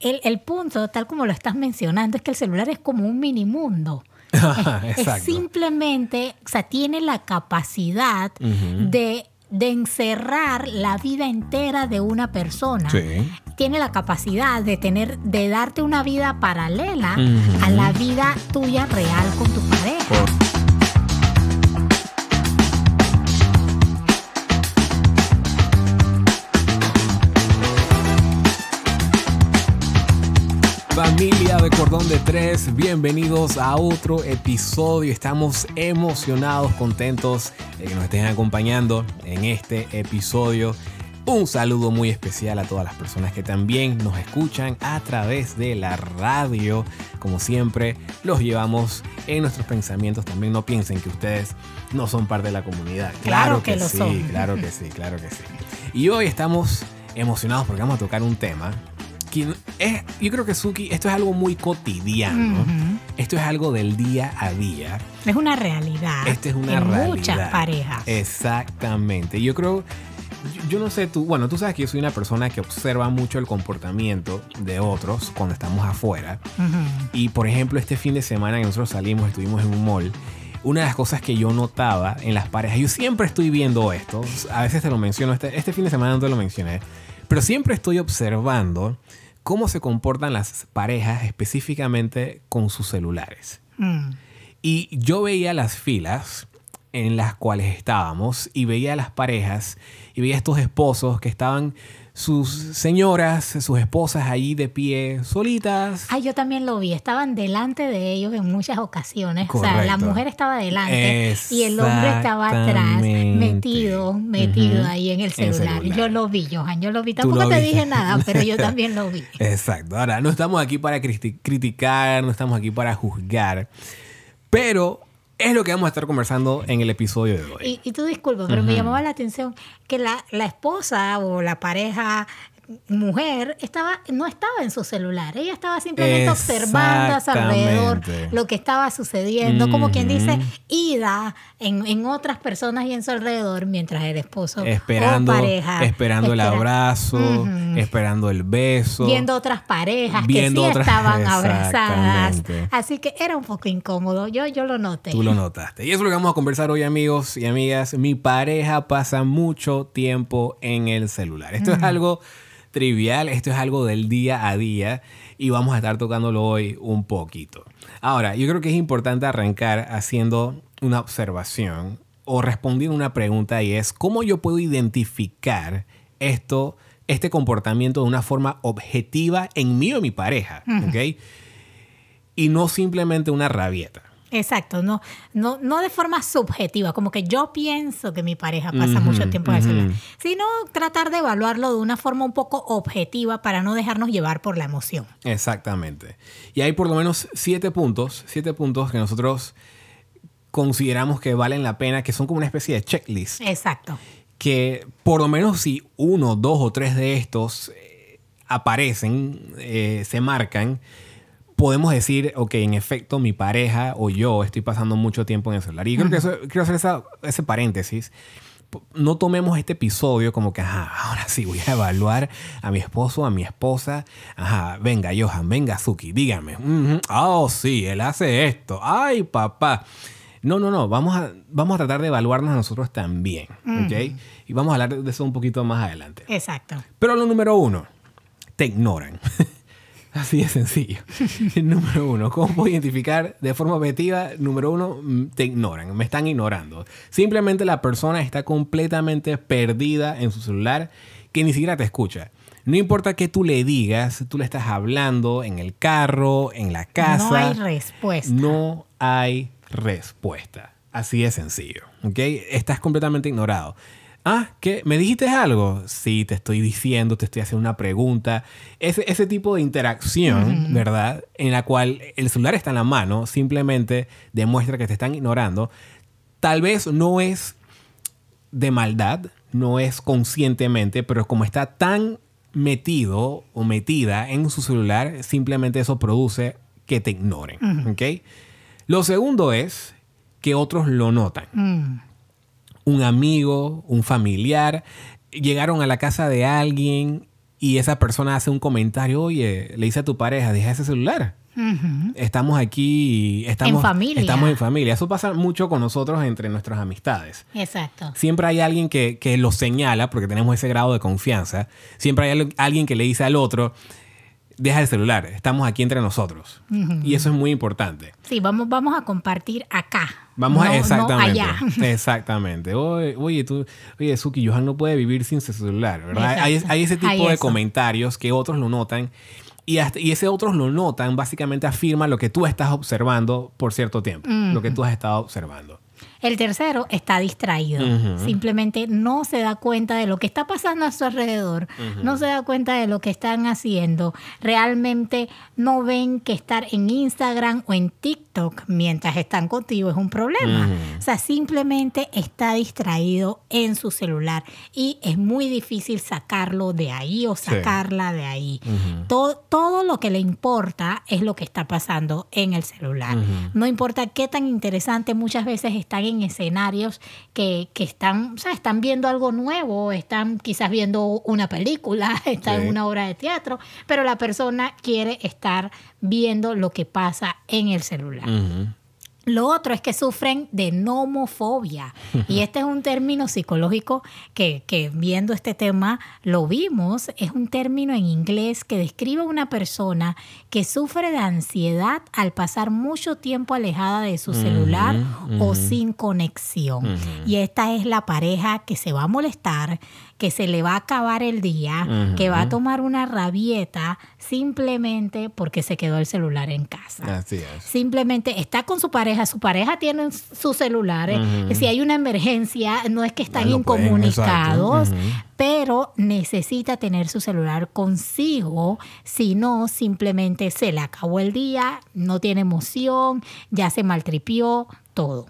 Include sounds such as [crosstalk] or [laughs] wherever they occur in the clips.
el, el punto, tal como lo estás mencionando, es que el celular es como un mini mundo. [laughs] Es simplemente, o sea, tiene la capacidad de, de encerrar la vida entera de una persona. Sí. Tiene la capacidad de tener, de darte una vida paralela a la vida tuya real con tu pareja. Familia de Cordón de Tres, bienvenidos a otro episodio. Estamos emocionados, contentos de que nos estén acompañando en este episodio. Un saludo muy especial a todas las personas que también nos escuchan a través de la radio. Como siempre, los llevamos en nuestros pensamientos. También no piensen que ustedes no son parte de la comunidad. Claro que lo sí, son. claro que sí, claro que sí. Y hoy estamos emocionados porque vamos a tocar un tema que es, yo creo que Suki, esto es algo muy cotidiano. Ujú. Esto es algo del día a día. Es una realidad. Esta es una en realidad. muchas parejas. Exactamente. Yo creo, yo, yo no sé tú, bueno, tú sabes que yo soy una persona que observa mucho el comportamiento de otros cuando estamos afuera. Ujú. Y por ejemplo, este fin de semana que nosotros salimos, estuvimos en un mall. Una de las cosas que yo notaba en las parejas, yo siempre estoy viendo esto, a veces te lo menciono, este, este fin de semana no te lo mencioné, pero siempre estoy observando cómo se comportan las parejas específicamente con sus celulares. Mm. Y yo veía las filas en las cuales estábamos y veía a las parejas y veía a estos esposos que estaban sus señoras, sus esposas ahí de pie, solitas. Ah, yo también lo vi. Estaban delante de ellos en muchas ocasiones. O sea, la Correcto. mujer estaba delante y el hombre estaba atrás, metido, metido ahí en el celular. celular. Yo lo vi, Johan. Yo lo vi. Tampoco lo te viste. dije nada, pero yo [laughs] también lo vi. Exacto. Ahora, no estamos aquí para criti- criticar, no estamos aquí para juzgar, pero es lo que vamos a estar conversando en el episodio de hoy. Y, y tú disculpa, pero me llamaba la atención que la, la esposa o la pareja mujer estaba no estaba en su celular ella estaba simplemente observando a su alrededor lo que estaba sucediendo como quien dice ida en, en otras personas y en su alrededor mientras el esposo esperando, o pareja esperando el abrazo, esperando el beso. viendo otras parejas Viendo que sí otras- estaban [laughs] abrazadas así que era un poco incómodo yo yo lo noté Tú lo notaste. Y eso es lo que vamos a conversar hoy, amigos y amigas. Mi pareja pasa mucho tiempo en el celular. Esto es algo trivial, esto es algo del día a día y vamos a estar tocándolo hoy un poquito. Ahora, yo creo que es importante arrancar haciendo una observación o respondiendo una pregunta y es, ¿cómo yo puedo identificar esto, este comportamiento de una forma objetiva en mí o mi pareja? ¿ok? Y no simplemente una rabieta. Exacto, no, no, no de forma subjetiva, como que yo pienso que mi pareja pasa mucho tiempo en el celular, sino tratar de evaluarlo de una forma un poco objetiva para no dejarnos llevar por la emoción. Exactamente. Y hay por lo menos siete puntos, siete puntos que nosotros consideramos que valen la pena, que son como una especie de checklist, Exacto. que por lo menos si uno, dos o tres de estos eh, aparecen, eh, se marcan, podemos decir, ok, en efecto, mi pareja o yo estoy pasando mucho tiempo en el celular. Y creo que eso, quiero hacer esa- ese paréntesis. No tomemos este episodio como que, ajá, ahora sí voy a evaluar a mi esposo, a mi esposa. Ajá, venga, Johan, venga, Suki, dígame. Ujú, Oh, sí, él hace esto. Ay, papá. No, no, no, vamos a, vamos a tratar de evaluarnos a nosotros también, ¿ok? Y vamos a hablar de eso un poquito más adelante. Exacto. Pero lo número uno, te ignoran. [laughs] Así de sencillo. [laughs] número uno, ¿cómo puedo identificar de forma objetiva? Número uno, mm, te ignoran, me están ignorando. Simplemente la persona está completamente perdida en su celular que ni siquiera te escucha. No importa que tú le digas, tú le estás hablando en el carro, en la casa. No hay respuesta. No hay respuesta. Así de sencillo. ¿Ok? Estás completamente ignorado. Ah, ¿qué? ¿Me dijiste algo? Sí, te estoy diciendo, te estoy haciendo una pregunta. Ese, ese tipo de interacción, ¿verdad? En la cual el celular está en la mano, simplemente demuestra que te están ignorando. Tal vez no es de maldad, no es conscientemente, pero como está tan metido o metida en su celular, simplemente eso produce que te ignoren. ¿ok? Lo segundo es que otros lo notan. Mm, Un amigo, un familiar, llegaron a la casa de alguien y esa persona hace un comentario, oye, le dice a tu pareja, deja ese celular. Estamos aquí, estamos En familia. Estamos en familia. Eso pasa mucho con nosotros entre nuestras amistades. Exacto. Siempre hay alguien que, que lo señala porque tenemos ese grado de confianza. Siempre hay al- alguien que le dice al otro, deja el celular, estamos aquí entre nosotros. Y eso es muy importante. Sí, vamos, vamos a compartir acá. Vamos no- a no exactamente. allá. [laughs] Exactamente. Oye, oye, tú, oye, Suki, Johan no puede vivir sin su celular, ¿verdad? Hay, hay ese tipo Hay de eso. comentarios que otros lo notan. Y, hasta- y ese otros lo notan, básicamente afirma lo que tú estás observando por cierto tiempo. Lo que tú has estado observando. El tercero está distraído. Simplemente no se da cuenta de lo que está pasando a su alrededor. No se da cuenta de lo que están haciendo. Realmente no ven que estar en Instagram o en TikTok mientras están contigo es un problema. O sea, simplemente está distraído en su celular y es muy difícil sacarlo de ahí o sacarla de ahí. todo, todo lo que le importa es lo que está pasando en el celular. No importa qué tan interesante, muchas veces están en escenarios que, que están, o sea, están viendo algo nuevo, están quizás viendo una película, [laughs] están Sí. en una obra de teatro, pero la persona quiere estar viendo lo que pasa en el celular. Lo otro es que sufren de nomofobia. Y este es un término psicológico que, que viendo este tema lo vimos. Es un término en inglés que describe a una persona que sufre de ansiedad al pasar mucho tiempo alejada de su celular o sin conexión. Y esta es la pareja que se va a molestar, que se le va a acabar el día, que va a tomar una rabieta simplemente porque se quedó el celular en casa. Así es. Simplemente está con su pareja, su pareja tiene sus celulares. Si hay una emergencia, no es que están pueden, incomunicados, pero necesita tener su celular consigo. Si no, simplemente se le acabó el día, no tiene emoción, ya se maltripió, todo.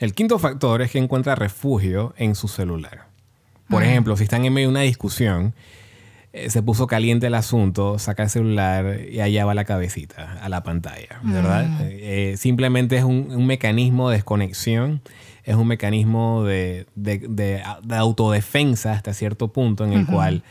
El quinto factor es que encuentra refugio en su celular. Por ejemplo, si están en medio de una discusión, eh, se puso caliente el asunto, saca el celular y allá va la cabecita a la pantalla, ¿verdad? Eh, eh, simplemente es un, un mecanismo de desconexión, es un mecanismo de, de- de- de autodefensa hasta cierto punto en el cual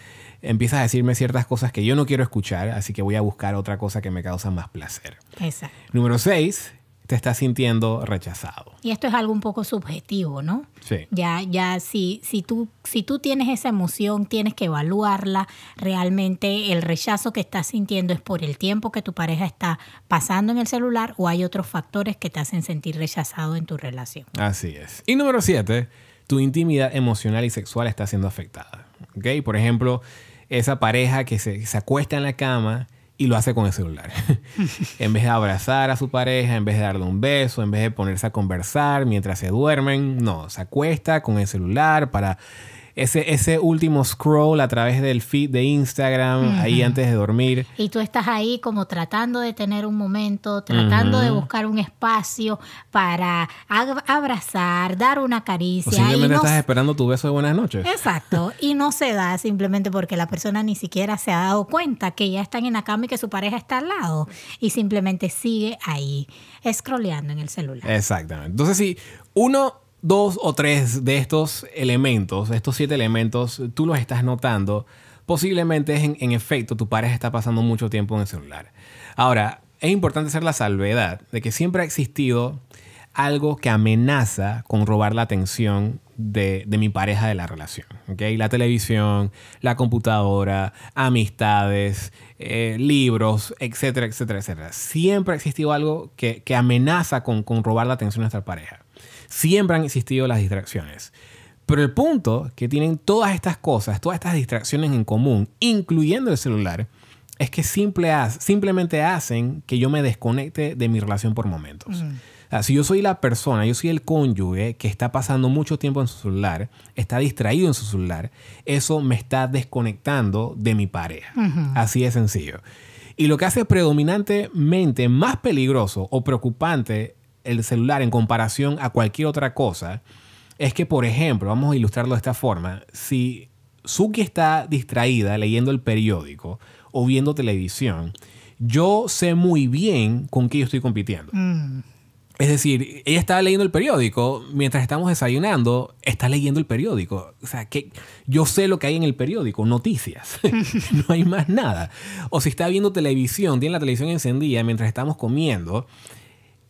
empiezas a decirme ciertas cosas que yo no quiero escuchar, así que voy a buscar otra cosa que me causa más placer. Exacto. Número 6, te estás sintiendo rechazado. Y esto es algo un poco subjetivo, ¿no? Sí. Ya, ya, si, si, tú, si tú tienes esa emoción, tienes que evaluarla. Realmente el rechazo que estás sintiendo es por el tiempo que tu pareja está pasando en el celular o hay otros factores que te hacen sentir rechazado en tu relación. Así es. Y número siete, tu intimidad emocional y sexual está siendo afectada. ¿Ok? Por ejemplo, esa pareja que se, se acuesta en la cama y lo hace con el celular. [laughs] en vez de abrazar a su pareja, en vez de darle un beso, en vez de ponerse a conversar mientras se duermen, no, se acuesta con el celular para ese, ese último scroll a través del feed de Instagram, ahí antes de dormir. Y tú estás ahí como tratando de tener un momento, tratando de buscar un espacio para abrazar, dar una caricia. y Posiblemente no estás esperando tu beso de buenas noches. Exacto, [laughs] y no se da simplemente porque la persona ni siquiera se ha dado cuenta que ya están en la cama y que su pareja está al lado y simplemente sigue ahí, scrolleando en el celular. Exactamente. Entonces, si uno, dos o tres de estos elementos, estos siete elementos, tú los estás notando, posiblemente en, en efecto tu pareja está pasando mucho tiempo en el celular. Ahora, es importante hacer la salvedad de que siempre ha existido algo que amenaza con robar la atención de, mi pareja de la relación. La televisión, la computadora, amistades, eh, libros, etcétera, etcétera, etcétera. Siempre ha existido algo que, que amenaza con, con robar la atención de nuestra pareja. Siempre han existido las distracciones. Pero el punto que tienen todas estas cosas, todas estas distracciones en común, incluyendo el celular, es que simple simplemente hacen que yo me desconecte de mi relación por momentos. O sea, si yo soy la persona, yo soy el cónyuge que está pasando mucho tiempo en su celular, está distraído en su celular, eso me está desconectando de mi pareja. Así de sencillo. Y lo que hace predominantemente más peligroso o preocupante el celular en comparación a cualquier otra cosa es que, por ejemplo, vamos a ilustrarlo de esta forma, si Suki está distraída leyendo el periódico o viendo televisión, yo sé muy bien con qué yo estoy compitiendo. Es decir, ella estaba leyendo el periódico mientras estamos desayunando, está leyendo el periódico. O sea, que yo sé lo que hay en el periódico, noticias. [laughs] no hay más nada. O si está viendo televisión, tiene la televisión encendida mientras estamos comiendo,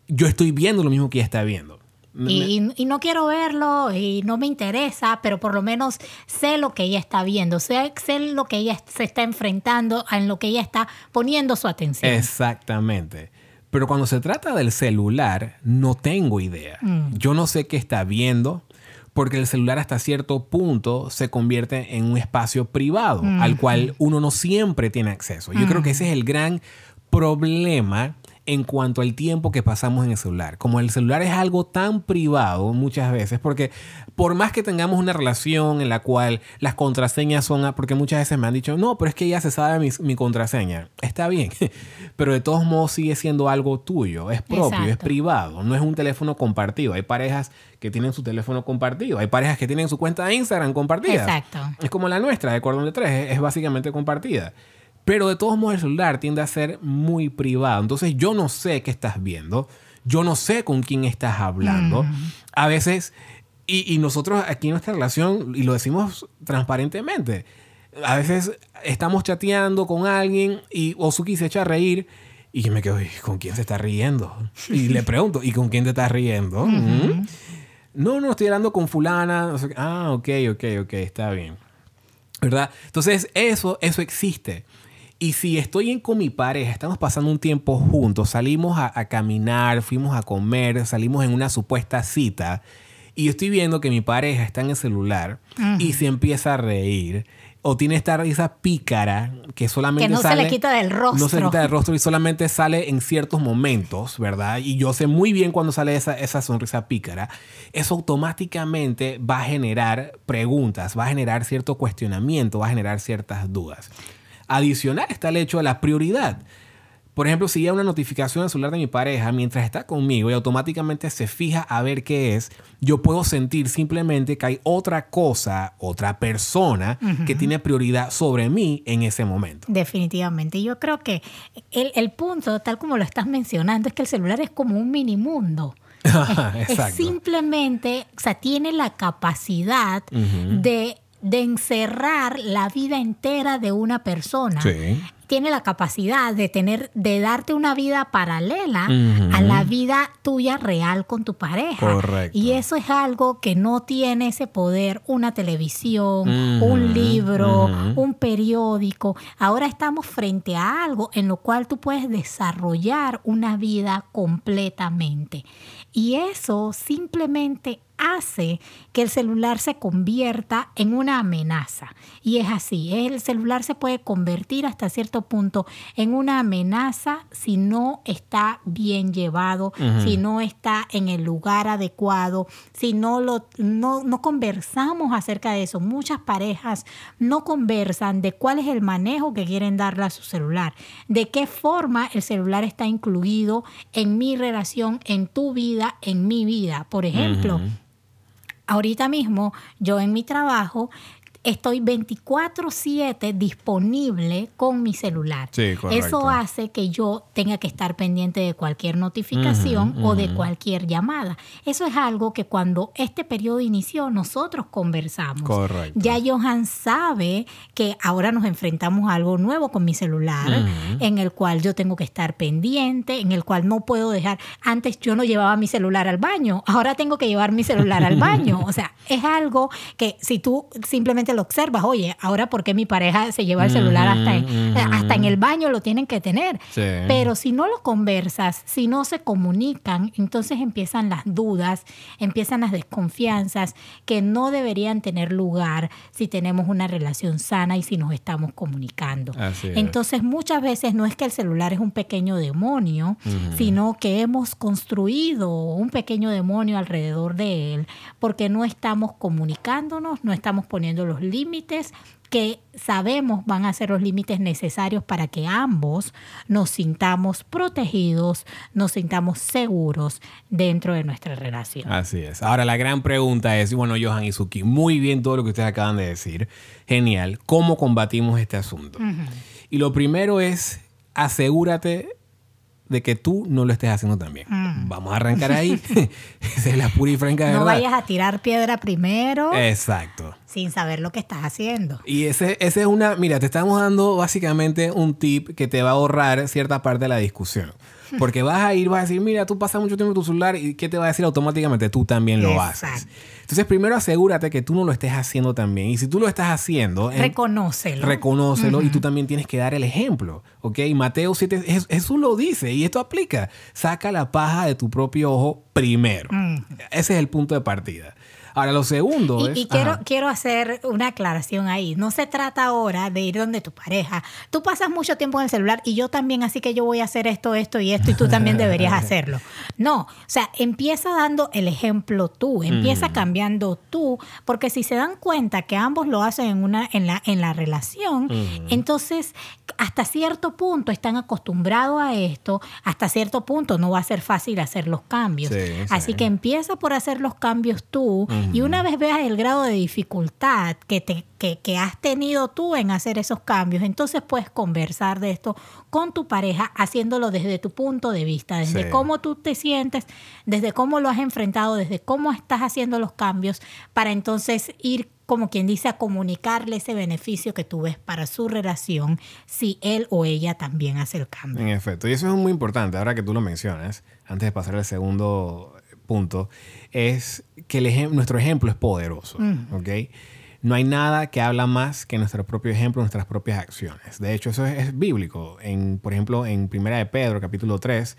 yo estoy viendo lo mismo que ella está viendo. Y, y, no quiero verlo y no me interesa, pero por lo menos sé lo que ella está viendo, sé, sé lo que ella se está enfrentando, en lo que ella está poniendo su atención. Exactamente. Pero cuando se trata del celular, no tengo idea. Mm. Yo no sé qué está viendo, porque el celular hasta cierto punto se convierte en un espacio privado Mm. al cual uno no siempre tiene acceso. Yo creo que ese es el gran problema en cuanto al tiempo que pasamos en el celular. Como el celular es algo tan privado muchas veces, porque por más que tengamos una relación en la cual las contraseñas son, porque muchas veces me han dicho, no, pero es que ya se sabe mi, mi contraseña. Está bien, [laughs] pero de todos modos sigue siendo algo tuyo, es propio, es privado, no es un teléfono compartido. Hay parejas que tienen su teléfono compartido, hay parejas que tienen su cuenta de Instagram compartida. Exacto. Es como la nuestra de Cordón de Tres, es, es básicamente compartida. Pero de todos modos el celular tiende a ser muy privado. Entonces yo no sé qué estás viendo, yo no sé con quién estás hablando. A veces, y, y nosotros aquí en nuestra relación, y lo decimos transparentemente, a veces estamos chateando con alguien y Osuki se echa a reír y yo me quedo, "¿Y ¿con quién se está riendo? [laughs] Y le pregunto, ¿y con quién te estás riendo? "Mm". No, no, estoy hablando con fulana. ah, ok, ok, ok, está bien. ¿Verdad? Entonces, eso, eso existe. Y si estoy en, con mi pareja, estamos pasando un tiempo juntos, salimos a, a caminar, fuimos a comer, salimos en una supuesta cita, y yo estoy viendo que mi pareja está en el celular y se empieza a reír, o tiene esta risa pícara que solamente Que no se sale- le quita del rostro. No se le quita del rostro y solamente sale en ciertos momentos, ¿verdad? Y yo sé muy bien cuando sale esa, esa sonrisa pícara. Eso automáticamente va a generar preguntas, va a generar cierto cuestionamiento, va a generar ciertas dudas. Adicional está el hecho de la prioridad. Por ejemplo, si llega una notificación al celular de mi pareja mientras está conmigo y automáticamente se fija a ver qué es, yo puedo sentir simplemente que hay otra cosa, otra persona que tiene prioridad sobre mí en ese momento. Definitivamente. Yo creo que el, el punto, tal como lo estás mencionando, es que el celular es como un mini mundo. [laughs] Es Exacto. simplemente, o sea, tiene la capacidad de, de encerrar la vida entera de una persona. Sí. Tiene la capacidad de tener, de darte una vida paralela a la vida tuya real con tu pareja. Correcto. Y eso es algo que no tiene ese poder una televisión, un libro, un periódico. Ahora estamos frente a algo en lo cual tú puedes desarrollar una vida completamente. Y eso simplemente hace que el celular se convierta en una amenaza. Y es así, el celular se puede convertir hasta cierto punto en una amenaza si no está bien llevado, si no está en el lugar adecuado, si no, lo, no, no conversamos acerca de eso. Muchas parejas no conversan de cuál es el manejo que quieren darle a su celular, de qué forma el celular está incluido en mi relación, en tu vida, en mi vida. Por ejemplo. Ahorita mismo yo en mi trabajo estoy 24/7 disponible con mi celular. Sí, correcto. Eso hace que yo tenga que estar pendiente de cualquier notificación o de cualquier llamada. Eso es algo que cuando este periodo inició nosotros conversamos. Correcto. Ya Johan sabe que ahora nos enfrentamos a algo nuevo con mi celular, en el cual yo tengo que estar pendiente, en el cual no puedo dejar. Antes yo no llevaba mi celular al baño, ahora tengo que llevar mi celular al baño. O sea, es algo que si tú simplemente lo observas, oye, ahora por qué mi pareja se lleva el celular hasta en, ujú. hasta en el baño lo tienen que tener. Sí. Pero si no lo conversas, si no se comunican, entonces empiezan las dudas, empiezan las desconfianzas que no deberían tener lugar si tenemos una relación sana y si nos estamos comunicando. Así es. Entonces muchas veces no es que el celular es un pequeño demonio, sino que hemos construido un pequeño demonio alrededor de él porque no estamos comunicándonos, no estamos poniendo los límites que sabemos van a ser los límites necesarios para que ambos nos sintamos protegidos, nos sintamos seguros dentro de nuestra relación. Así es. Ahora la gran pregunta es, bueno, Johan y Suki, muy bien todo lo que ustedes acaban de decir. Genial. ¿Cómo combatimos este asunto? Y lo primero es, asegúrate de que tú no lo estés haciendo también. Mm. Vamos a arrancar ahí. [laughs] Esa es la pura y franca No verdad. vayas a tirar piedra primero Exacto. sin saber lo que estás haciendo. Y ese, ese es una, mira, te estamos dando básicamente un tip que te va a ahorrar cierta parte de la discusión. Porque vas a ir, vas a decir, mira, tú pasas mucho tiempo en tu celular y ¿qué te va a decir automáticamente? Tú también lo Exacto. haces. Entonces, primero asegúrate que tú no lo estés haciendo también. Y si tú lo estás haciendo, en- Reconócelo. reconócelo y tú también tienes que dar el ejemplo. ¿Ok? Mateo 7, Jes- Jesús lo dice y esto aplica. Saca la paja de tu propio ojo primero. Ese es el punto de partida. Ahora, lo segundo Y, es. y quiero, Ajá. quiero hacer una aclaración ahí. No se trata ahora de ir donde tu pareja. Tú pasas mucho tiempo en el celular y yo también, así que yo voy a hacer esto, esto y esto y tú también deberías [laughs] hacerlo. No, o sea, empieza dando el ejemplo tú, empieza cambiando tú, porque si se dan cuenta que ambos lo hacen en, una, en, la, en la relación, entonces hasta cierto punto están acostumbrados a esto, hasta cierto punto no va a ser fácil hacer los cambios. Sí, sí. Así que empieza por hacer los cambios tú y una vez veas el grado de dificultad que, te, que, que has tenido tú en hacer esos cambios, entonces puedes conversar de esto con tu pareja haciéndolo desde tu punto de vista, desde Sí. cómo tú te sientes, desde cómo lo has enfrentado, desde cómo estás haciendo los cambios para entonces ir como quien dice, a comunicarle ese beneficio que tú ves para su relación si él o ella también hace el cambio. En efecto, y eso es muy importante, ahora que tú lo mencionas, antes de pasar al segundo punto, es que el ejem- nuestro ejemplo es poderoso, ¿ok? No hay nada que habla más que nuestro propio ejemplo, nuestras propias acciones. De hecho, eso es, es bíblico. En, por ejemplo, en Primera de Pedro, capítulo 3,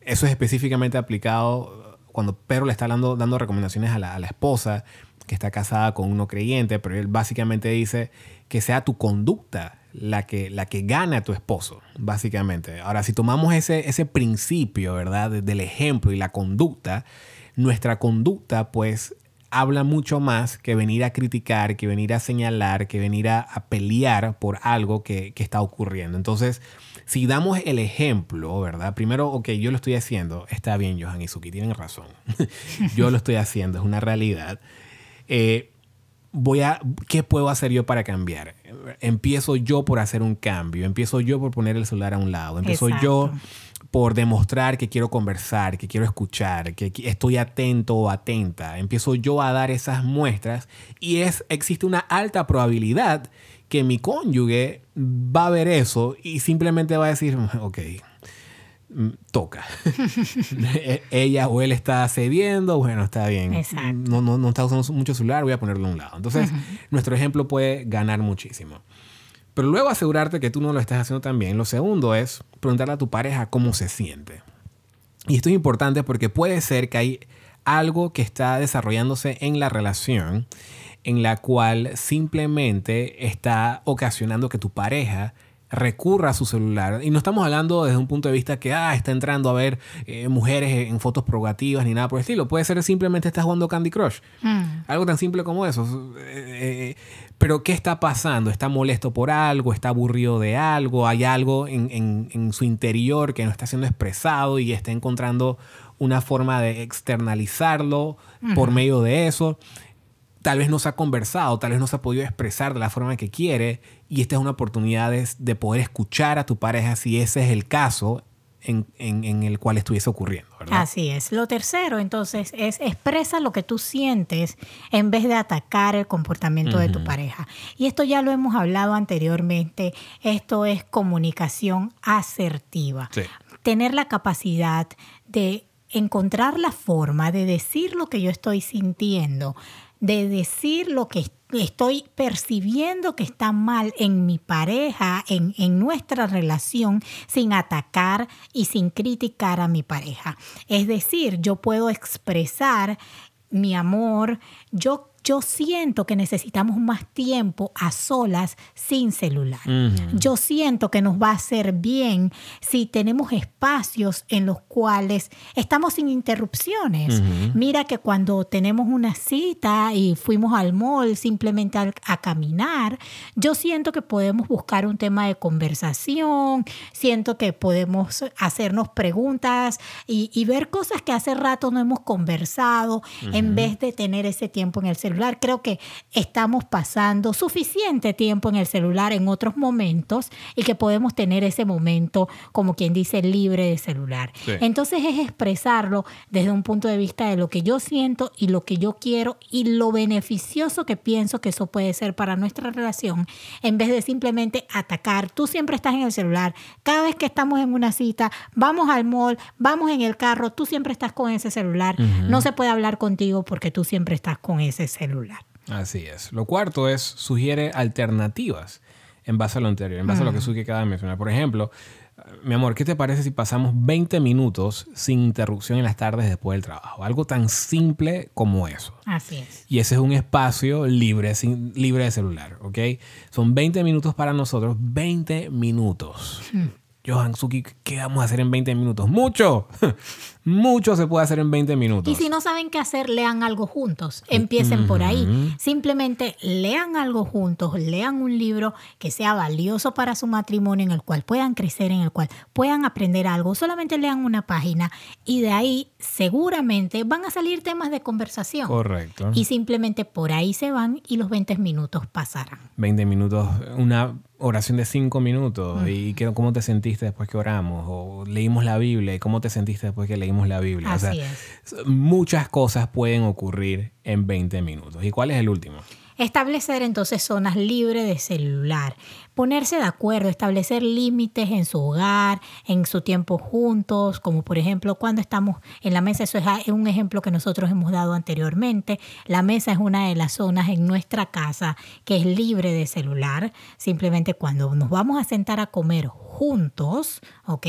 eso es específicamente aplicado cuando Pedro le está dando, dando recomendaciones a la, a la esposa que está casada con uno creyente, pero él básicamente dice que sea tu conducta la que, la que gana tu esposo, básicamente. Ahora, si tomamos ese, ese principio, ¿verdad? de- Del ejemplo y la conducta, nuestra conducta, pues, habla mucho más que venir a criticar, que venir a señalar, que venir a, pelear por algo que, que está ocurriendo. Entonces, si damos el ejemplo, ¿verdad? Primero, ok, yo lo estoy haciendo. Está bien, Johan y Suki, tienen razón. [laughs] yo lo estoy haciendo, es una realidad. Eh, voy a, ¿qué puedo hacer yo para cambiar? Empiezo yo por hacer un cambio, empiezo yo por poner el celular a un lado, empiezo yo por demostrar que quiero conversar, que quiero escuchar, que estoy atento o atenta. Empiezo yo a dar esas muestras y es, existe una alta probabilidad que mi cónyuge va a ver eso y simplemente va a decir, ok, toca. [laughs] E- Ella o él está cediendo, bueno, está bien. Exacto. No, no, no está usando mucho celular, voy a ponerlo a un lado. Entonces, nuestro ejemplo puede ganar muchísimo. Pero luego asegurarte que tú no lo estás haciendo también. Lo segundo es preguntarle a tu pareja cómo se siente. Y esto es importante porque puede ser que hay algo que está desarrollándose en la relación en la cual simplemente está ocasionando que tu pareja recurra a su celular. Y no estamos hablando desde un punto de vista que ah, está entrando a ver eh, mujeres en fotos probativas ni nada por el estilo. Puede ser simplemente está jugando Candy Crush. Algo tan simple como eso. Eh, eh, pero ¿qué está pasando? ¿Está molesto por algo? ¿Está aburrido de algo? ¿Hay algo en, en- en su interior que no está siendo expresado y está encontrando una forma de externalizarlo por medio de eso? Tal vez no se ha conversado, tal vez no se ha podido expresar de la forma que quiere y esta es una oportunidad de, de poder escuchar a tu pareja si ese es el caso en, en- en el cual estuviese ocurriendo, ¿verdad? Así es. Lo tercero, entonces, es expresa lo que tú sientes en vez de atacar el comportamiento de tu pareja. Y esto ya lo hemos hablado anteriormente. Esto es comunicación asertiva. Sí. Tener la capacidad de encontrar la forma de decir lo que yo estoy sintiendo, de decir lo que estoy percibiendo que está mal en mi pareja, en, en nuestra relación, sin atacar y sin criticar a mi pareja. Es decir, yo puedo expresar mi amor, yo yo siento que necesitamos más tiempo a solas sin celular. Yo siento que nos va a hacer bien si tenemos espacios en los cuales estamos sin interrupciones. Mira que cuando tenemos una cita y fuimos al mall simplemente a, caminar, yo siento que podemos buscar un tema de conversación, siento que podemos hacernos preguntas y, y ver cosas que hace rato no hemos conversado en vez de tener ese tiempo en el celular celular. Creo que estamos pasando suficiente tiempo en el celular en otros momentos y que podemos tener ese momento, como quien dice, libre de celular. Entonces es expresarlo desde un punto de vista de lo que yo siento y lo que yo quiero y lo beneficioso que pienso que eso puede ser para nuestra relación, en vez de simplemente atacar. Tú siempre estás en el celular. Cada vez que estamos en una cita, vamos al mall, vamos en el carro, tú siempre estás con ese celular. No se puede hablar contigo porque tú siempre estás con ese celular. Así es. Lo cuarto es sugiere alternativas en base a lo anterior, en base a lo que Suki acaba de mencionar. Por ejemplo, mi amor, ¿qué te parece si pasamos 20 minutos sin interrupción en las tardes después del trabajo? Algo tan simple como eso. Así es. Y ese es un espacio libre, sin, libre de celular, ¿ok? Son 20 minutos para nosotros, 20 minutos. Hmm. Johan Suki, ¿qué vamos a hacer en 20 minutos? ¡Mucho! Mucho se puede hacer en 20 minutos. Y si no saben qué hacer, lean algo juntos. Empiecen por ahí. Simplemente lean algo juntos, lean un libro que sea valioso para su matrimonio, en el cual puedan crecer, en el cual puedan aprender algo. Solamente lean una página y de ahí seguramente van a salir temas de conversación. Correcto. Y simplemente por ahí se van y los 20 minutos pasarán. 20 minutos, una oración de cinco minutos y cómo te sentiste después que oramos o leímos la Biblia y cómo te sentiste después que leímos la Biblia. Así es. Muchas cosas pueden ocurrir en 20 minutos. ¿Y cuál es el último? Establecer entonces zonas libres de celular, ponerse de acuerdo, establecer límites en su hogar, en su tiempo juntos, como por ejemplo cuando estamos en la mesa, eso es un ejemplo que nosotros hemos dado anteriormente. La mesa es una de las zonas en nuestra casa que es libre de celular, simplemente cuando nos vamos a sentar a comer juntos, ¿ok?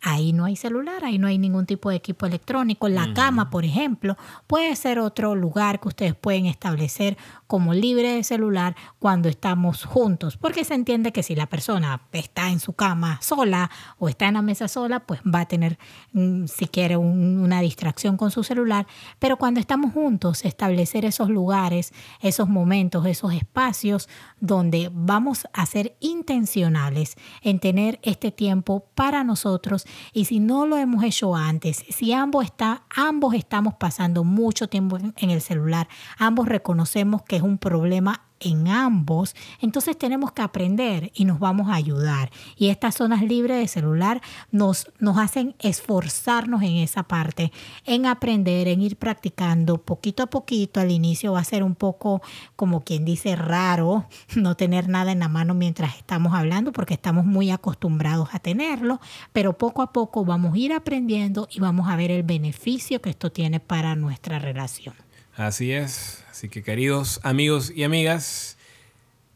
Ahí no hay celular, ahí no hay ningún tipo de equipo electrónico. La cama, por ejemplo, puede ser otro lugar que ustedes pueden establecer como libre de celular cuando estamos juntos, porque se entiende que si la persona está en su cama sola o está en la mesa sola, pues va a tener, mm, si quiere, una distracción con su celular. Pero cuando estamos juntos, establecer esos lugares, esos momentos, esos espacios donde vamos a ser intencionales en tener este tiempo para nosotros y si no lo hemos hecho antes, si ambos, está, ambos estamos pasando mucho tiempo en el celular, ambos reconocemos que es un problema en ambos, entonces tenemos que aprender y nos vamos a ayudar. Y estas zonas libres de celular nos, nos hacen esforzarnos en esa parte, en aprender, en ir practicando poquito a poquito. Al inicio va a ser un poco, como quien dice, raro [laughs] no tener nada en la mano mientras estamos hablando, porque estamos muy acostumbrados a tenerlo, pero poco a poco vamos a ir aprendiendo y vamos a ver el beneficio que esto tiene para nuestra relación. Así es. Así que queridos amigos y amigas,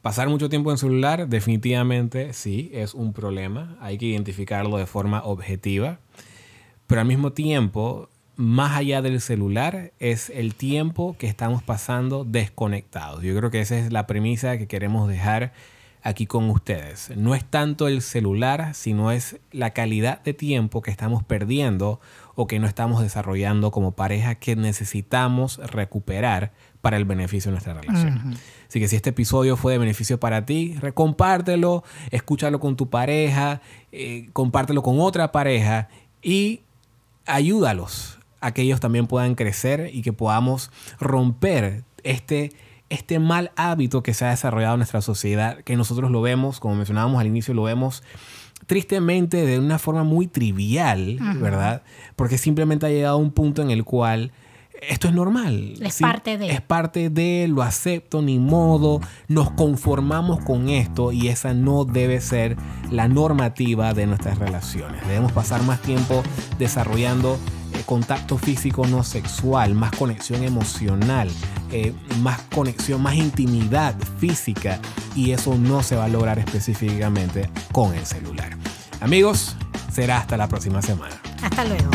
pasar mucho tiempo en celular definitivamente sí es un problema. Hay que identificarlo de forma objetiva. Pero al mismo tiempo, más allá del celular, es el tiempo que estamos pasando desconectados. Yo creo que esa es la premisa que queremos dejar aquí con ustedes. No es tanto el celular, sino es la calidad de tiempo que estamos perdiendo o que no estamos desarrollando como pareja que necesitamos recuperar para el beneficio de nuestra relación. Así que si este episodio fue de beneficio para ti, recompártelo, escúchalo con tu pareja, eh, compártelo con otra pareja y ayúdalos a que ellos también puedan crecer y que podamos romper este este mal hábito que se ha desarrollado en nuestra sociedad, que nosotros lo vemos, como mencionábamos al inicio, lo vemos tristemente de una forma muy trivial, ¿verdad? Porque simplemente ha llegado a un punto en el cual esto es normal. Es parte de. Es parte de, lo acepto, ni modo, nos conformamos con esto y esa no debe ser la normativa de nuestras relaciones. Debemos pasar más tiempo desarrollando eh, contacto físico no sexual, más conexión emocional, eh, más conexión, más intimidad física y eso no se va a lograr específicamente con el celular. Amigos, será hasta la próxima semana. Hasta luego.